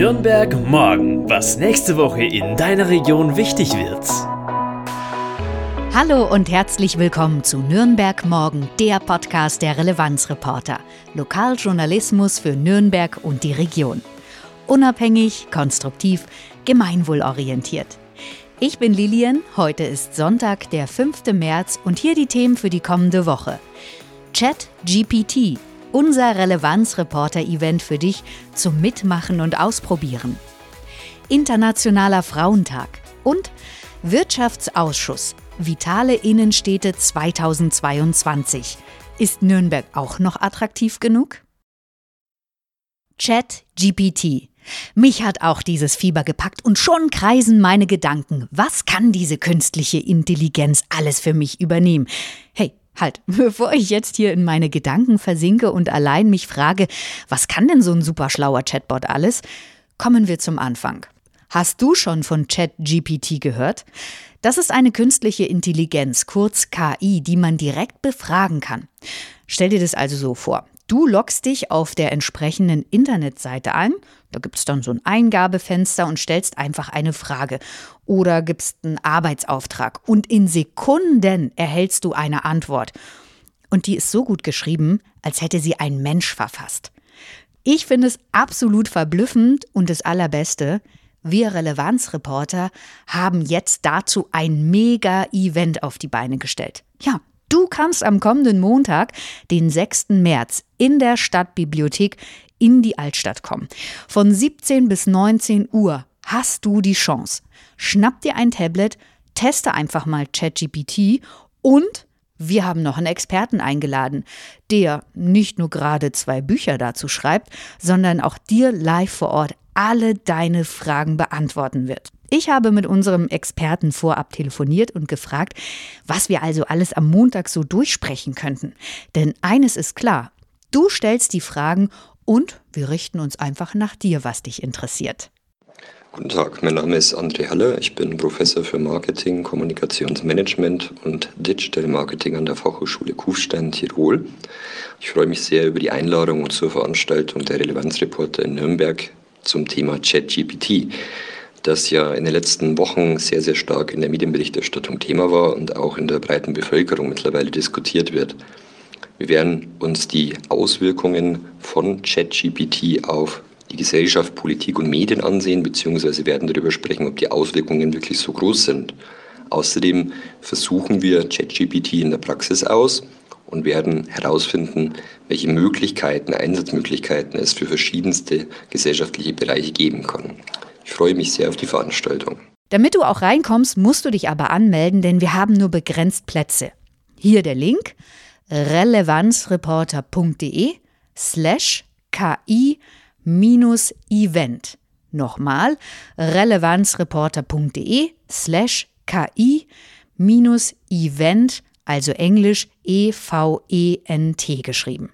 Nürnberg morgen, was nächste Woche in deiner Region wichtig wird. Hallo und herzlich willkommen zu Nürnberg Morgen, der Podcast der Relevanzreporter. Lokaljournalismus für Nürnberg und die Region. Unabhängig, konstruktiv, gemeinwohlorientiert. Ich bin Lilian, heute ist Sonntag, der 5. März und hier die Themen für die kommende Woche. Chat GPT, unser Relevanzreporter-Event für dich zum Mitmachen und Ausprobieren. Internationaler Frauentag und Wirtschaftsausschuss Vitale Innenstädte 2022. Ist Nürnberg auch noch attraktiv genug? Chat GPT. Mich hat auch dieses Fieber gepackt und schon kreisen meine Gedanken. Was kann diese künstliche Intelligenz alles für mich übernehmen? Hey, halt, bevor ich jetzt hier in meine Gedanken versinke und allein mich frage, was kann denn so ein super schlauer Chatbot alles? Kommen wir zum Anfang. Hast du schon von ChatGPT gehört? Das ist eine künstliche Intelligenz, kurz KI, die man direkt befragen kann. Stell dir das also so vor. Du loggst dich auf der entsprechenden Internetseite ein, da gibt es dann so ein Eingabefenster und stellst einfach eine Frage oder gibst einen Arbeitsauftrag und in Sekunden erhältst du eine Antwort. Und die ist so gut geschrieben, als hätte sie ein Mensch verfasst. Ich finde es absolut verblüffend und das Allerbeste, wir Relevanzreporter haben jetzt dazu ein Mega-Event auf die Beine gestellt. Ja, du kannst am kommenden Montag, den 6. März, in der Stadtbibliothek in die Altstadt kommen. Von 17 bis 19 Uhr hast du die Chance. Schnapp dir ein Tablet, teste einfach mal ChatGPT und wir haben noch einen Experten eingeladen, der nicht nur gerade zwei Bücher dazu schreibt, sondern auch dir live vor Ort alle deine Fragen beantworten wird. Ich habe mit unserem Experten vorab telefoniert und gefragt, was wir also alles am Montag so durchsprechen könnten. Denn eines ist klar, du stellst die Fragen und wir richten uns einfach nach dir, was dich interessiert. Guten Tag, mein Name ist André Haller. Ich bin Professor für Marketing, Kommunikationsmanagement und Digital Marketing an der Fachhochschule Kufstein, Tirol. Ich freue mich sehr über die Einladung zur Veranstaltung der Relevanzreporter in Nürnberg zum Thema ChatGPT, das ja in den letzten Wochen sehr, sehr stark in der Medienberichterstattung Thema war und auch in der breiten Bevölkerung mittlerweile diskutiert wird. Wir werden uns die Auswirkungen von ChatGPT auf die Gesellschaft, Politik und Medien ansehen, beziehungsweise werden darüber sprechen, ob die Auswirkungen wirklich so groß sind. Außerdem versuchen wir ChatGPT in der Praxis aus und werden herausfinden, welche Möglichkeiten, Einsatzmöglichkeiten es für verschiedenste gesellschaftliche Bereiche geben kann. Ich freue mich sehr auf die Veranstaltung. Damit du auch reinkommst, musst du dich aber anmelden, denn wir haben nur begrenzt Plätze. Hier der Link relevanzreporter.de slash ki-event. Nochmal relevanzreporter.de slash ki-event also Englisch E-V-E-N-T geschrieben.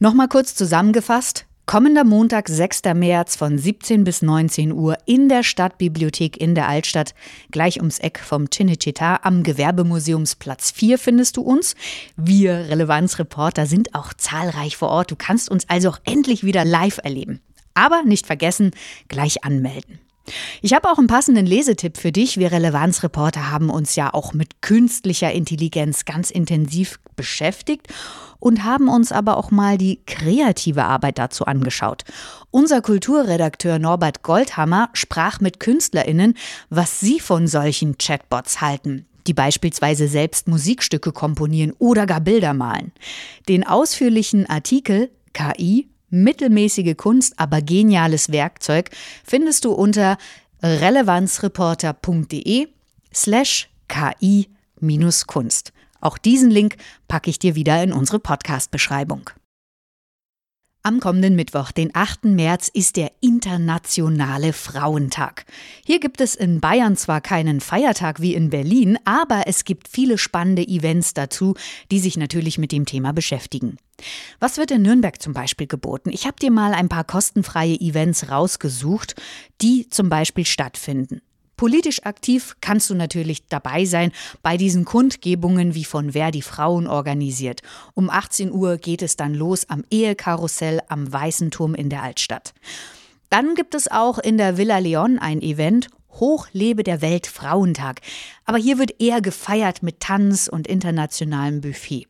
Nochmal kurz zusammengefasst. Kommender Montag, 6. März von 17 bis 19 Uhr in der Stadtbibliothek in der Altstadt, gleich ums Eck vom Cinecittà am Gewerbemuseumsplatz 4 findest du uns. Wir Relevanzreporter sind auch zahlreich vor Ort. Du kannst uns also auch endlich wieder live erleben. Aber nicht vergessen, gleich anmelden. Ich habe auch einen passenden Lesetipp für dich. Wir Relevanzreporter haben uns ja auch mit künstlicher Intelligenz ganz intensiv beschäftigt und haben uns aber auch mal die kreative Arbeit dazu angeschaut. Unser Kulturredakteur Norbert Goldhammer sprach mit Künstlerinnen, was sie von solchen Chatbots halten die beispielsweise selbst Musikstücke komponieren oder gar Bilder malen. Den ausführlichen Artikel KI mittelmäßige Kunst, aber geniales Werkzeug findest du unter relevanzreporter.de slash ki-kunst. Auch diesen Link packe ich dir wieder in unsere Podcast-Beschreibung. Am kommenden Mittwoch, den 8. März, ist der Internationale Frauentag. Hier gibt es in Bayern zwar keinen Feiertag wie in Berlin, aber es gibt viele spannende Events dazu, die sich natürlich mit dem Thema beschäftigen. Was wird in Nürnberg zum Beispiel geboten? Ich habe dir mal ein paar kostenfreie Events rausgesucht, die zum Beispiel stattfinden. Politisch aktiv kannst du natürlich dabei sein bei diesen Kundgebungen wie von Wer die Frauen organisiert. Um 18 Uhr geht es dann los am Ehekarussell am Weißen Turm in der Altstadt. Dann gibt es auch in der Villa Leon ein Event Hochlebe der Weltfrauentag. Aber hier wird eher gefeiert mit Tanz und internationalem Buffet.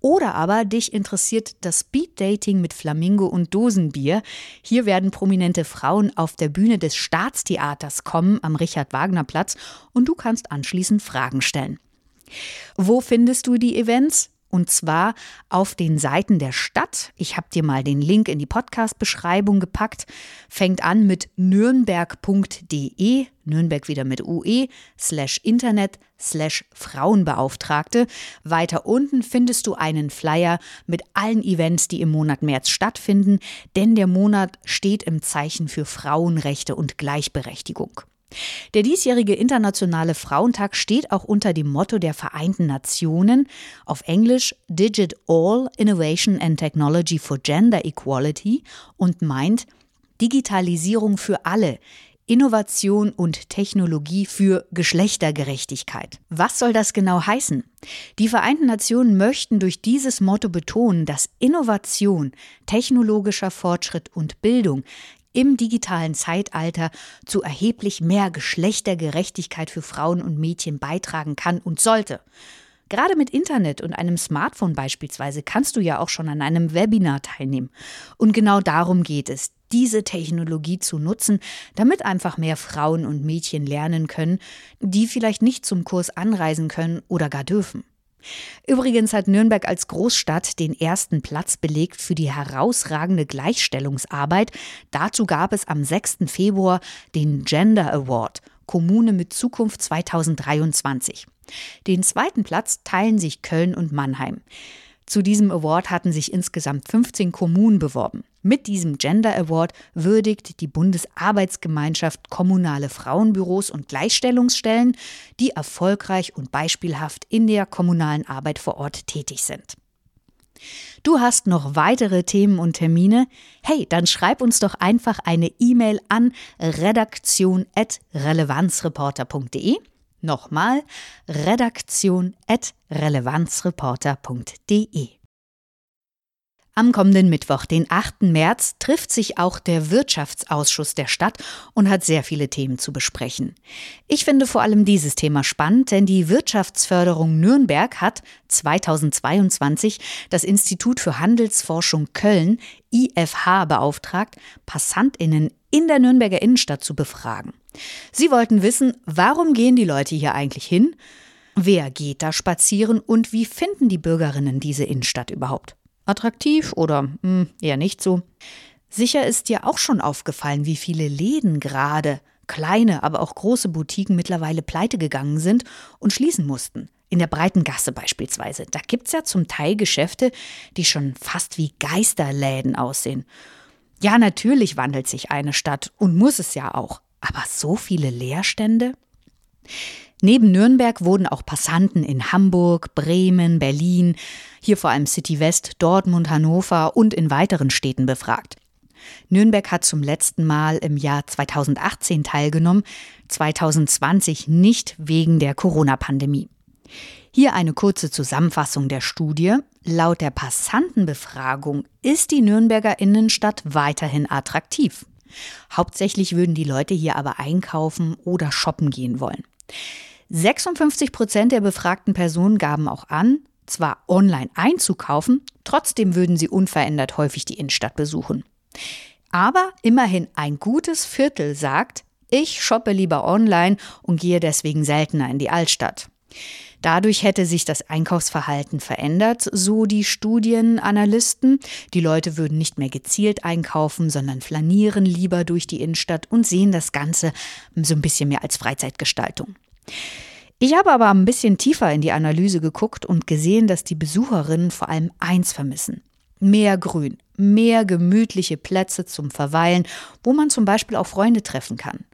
Oder aber dich interessiert das Speeddating mit Flamingo und Dosenbier. Hier werden prominente Frauen auf der Bühne des Staatstheaters kommen am Richard-Wagner-Platz und du kannst anschließend Fragen stellen. Wo findest du die Events? Und zwar auf den Seiten der Stadt. Ich habe dir mal den Link in die Podcast-Beschreibung gepackt. Fängt an mit nürnberg.de, Nürnberg wieder mit UE, slash Internet, slash Frauenbeauftragte. Weiter unten findest du einen Flyer mit allen Events, die im Monat März stattfinden, denn der Monat steht im Zeichen für Frauenrechte und Gleichberechtigung. Der diesjährige Internationale Frauentag steht auch unter dem Motto der Vereinten Nationen, auf Englisch Digit All Innovation and Technology for Gender Equality und meint Digitalisierung für alle, Innovation und Technologie für Geschlechtergerechtigkeit. Was soll das genau heißen? Die Vereinten Nationen möchten durch dieses Motto betonen, dass Innovation, technologischer Fortschritt und Bildung im digitalen Zeitalter zu erheblich mehr Geschlechtergerechtigkeit für Frauen und Mädchen beitragen kann und sollte. Gerade mit Internet und einem Smartphone beispielsweise kannst du ja auch schon an einem Webinar teilnehmen. Und genau darum geht es, diese Technologie zu nutzen, damit einfach mehr Frauen und Mädchen lernen können, die vielleicht nicht zum Kurs anreisen können oder gar dürfen. Übrigens hat Nürnberg als Großstadt den ersten Platz belegt für die herausragende Gleichstellungsarbeit. Dazu gab es am 6. Februar den Gender Award Kommune mit Zukunft 2023. Den zweiten Platz teilen sich Köln und Mannheim. Zu diesem Award hatten sich insgesamt 15 Kommunen beworben. Mit diesem Gender Award würdigt die Bundesarbeitsgemeinschaft kommunale Frauenbüros und Gleichstellungsstellen, die erfolgreich und beispielhaft in der kommunalen Arbeit vor Ort tätig sind. Du hast noch weitere Themen und Termine? Hey, dann schreib uns doch einfach eine E-Mail an redaktion.relevanzreporter.de Nochmal redaktion.relevanzreporter.de. Am kommenden Mittwoch, den 8. März, trifft sich auch der Wirtschaftsausschuss der Stadt und hat sehr viele Themen zu besprechen. Ich finde vor allem dieses Thema spannend, denn die Wirtschaftsförderung Nürnberg hat 2022 das Institut für Handelsforschung Köln, IFH, beauftragt, Passantinnen in der Nürnberger Innenstadt zu befragen. Sie wollten wissen, warum gehen die Leute hier eigentlich hin? Wer geht da spazieren und wie finden die Bürgerinnen diese Innenstadt überhaupt? Attraktiv oder mh, hm, eher nicht so? Sicher ist dir auch schon aufgefallen, wie viele Läden gerade, kleine, aber auch große Boutiquen mittlerweile pleite gegangen sind und schließen mussten. In der breiten Gasse beispielsweise. Da gibt's ja zum Teil Geschäfte, die schon fast wie Geisterläden aussehen. Ja, natürlich wandelt sich eine Stadt und muss es ja auch. Aber so viele Leerstände? Neben Nürnberg wurden auch Passanten in Hamburg, Bremen, Berlin, hier vor allem City West, Dortmund, Hannover und in weiteren Städten befragt. Nürnberg hat zum letzten Mal im Jahr 2018 teilgenommen, 2020 nicht wegen der Corona-Pandemie. Hier eine kurze Zusammenfassung der Studie. Laut der Passantenbefragung ist die Nürnberger Innenstadt weiterhin attraktiv. Hauptsächlich würden die Leute hier aber einkaufen oder shoppen gehen wollen. 56 Prozent der befragten Personen gaben auch an, zwar online einzukaufen, trotzdem würden sie unverändert häufig die Innenstadt besuchen. Aber immerhin ein gutes Viertel sagt, ich shoppe lieber online und gehe deswegen seltener in die Altstadt. Dadurch hätte sich das Einkaufsverhalten verändert, so die Studienanalysten. Die Leute würden nicht mehr gezielt einkaufen, sondern flanieren lieber durch die Innenstadt und sehen das Ganze so ein bisschen mehr als Freizeitgestaltung. Ich habe aber ein bisschen tiefer in die Analyse geguckt und gesehen, dass die Besucherinnen vor allem eins vermissen. Mehr Grün, mehr gemütliche Plätze zum Verweilen, wo man zum Beispiel auch Freunde treffen kann.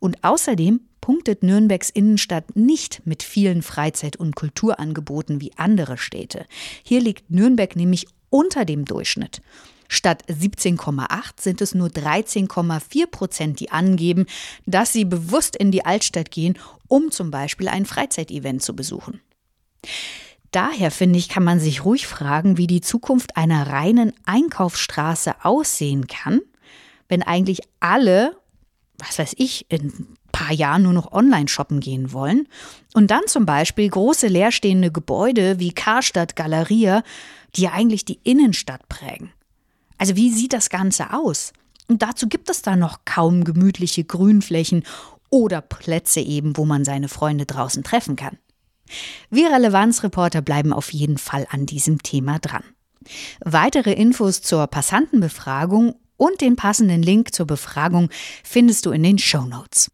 Und außerdem punktet Nürnbergs Innenstadt nicht mit vielen Freizeit- und Kulturangeboten wie andere Städte. Hier liegt Nürnberg nämlich unter dem Durchschnitt. Statt 17,8 sind es nur 13,4 Prozent, die angeben, dass sie bewusst in die Altstadt gehen, um zum Beispiel ein Freizeitevent zu besuchen. Daher finde ich, kann man sich ruhig fragen, wie die Zukunft einer reinen Einkaufsstraße aussehen kann wenn eigentlich alle, was weiß ich, in paar Jahren nur noch online shoppen gehen wollen und dann zum Beispiel große leerstehende Gebäude wie Karstadt, Galeria, die ja eigentlich die Innenstadt prägen. Also wie sieht das Ganze aus? Und dazu gibt es da noch kaum gemütliche Grünflächen oder Plätze eben, wo man seine Freunde draußen treffen kann. Wir Relevanzreporter bleiben auf jeden Fall an diesem Thema dran. Weitere Infos zur Passantenbefragung und den passenden Link zur Befragung findest du in den Show Notes.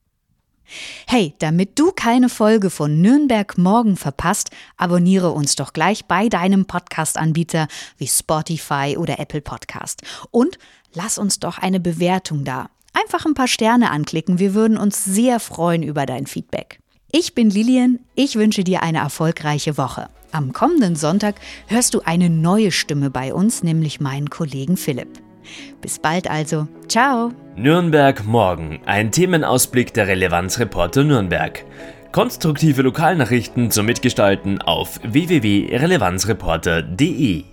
Hey, damit du keine Folge von Nürnberg morgen verpasst, abonniere uns doch gleich bei deinem Podcast-Anbieter wie Spotify oder Apple Podcast. Und lass uns doch eine Bewertung da. Einfach ein paar Sterne anklicken, wir würden uns sehr freuen über dein Feedback. Ich bin Lilian, ich wünsche dir eine erfolgreiche Woche. Am kommenden Sonntag hörst du eine neue Stimme bei uns, nämlich meinen Kollegen Philipp. Bis bald also. Ciao. Nürnberg morgen. Ein Themenausblick der Relevanzreporter Nürnberg. Konstruktive Lokalnachrichten zum Mitgestalten auf www.relevanzreporter.de.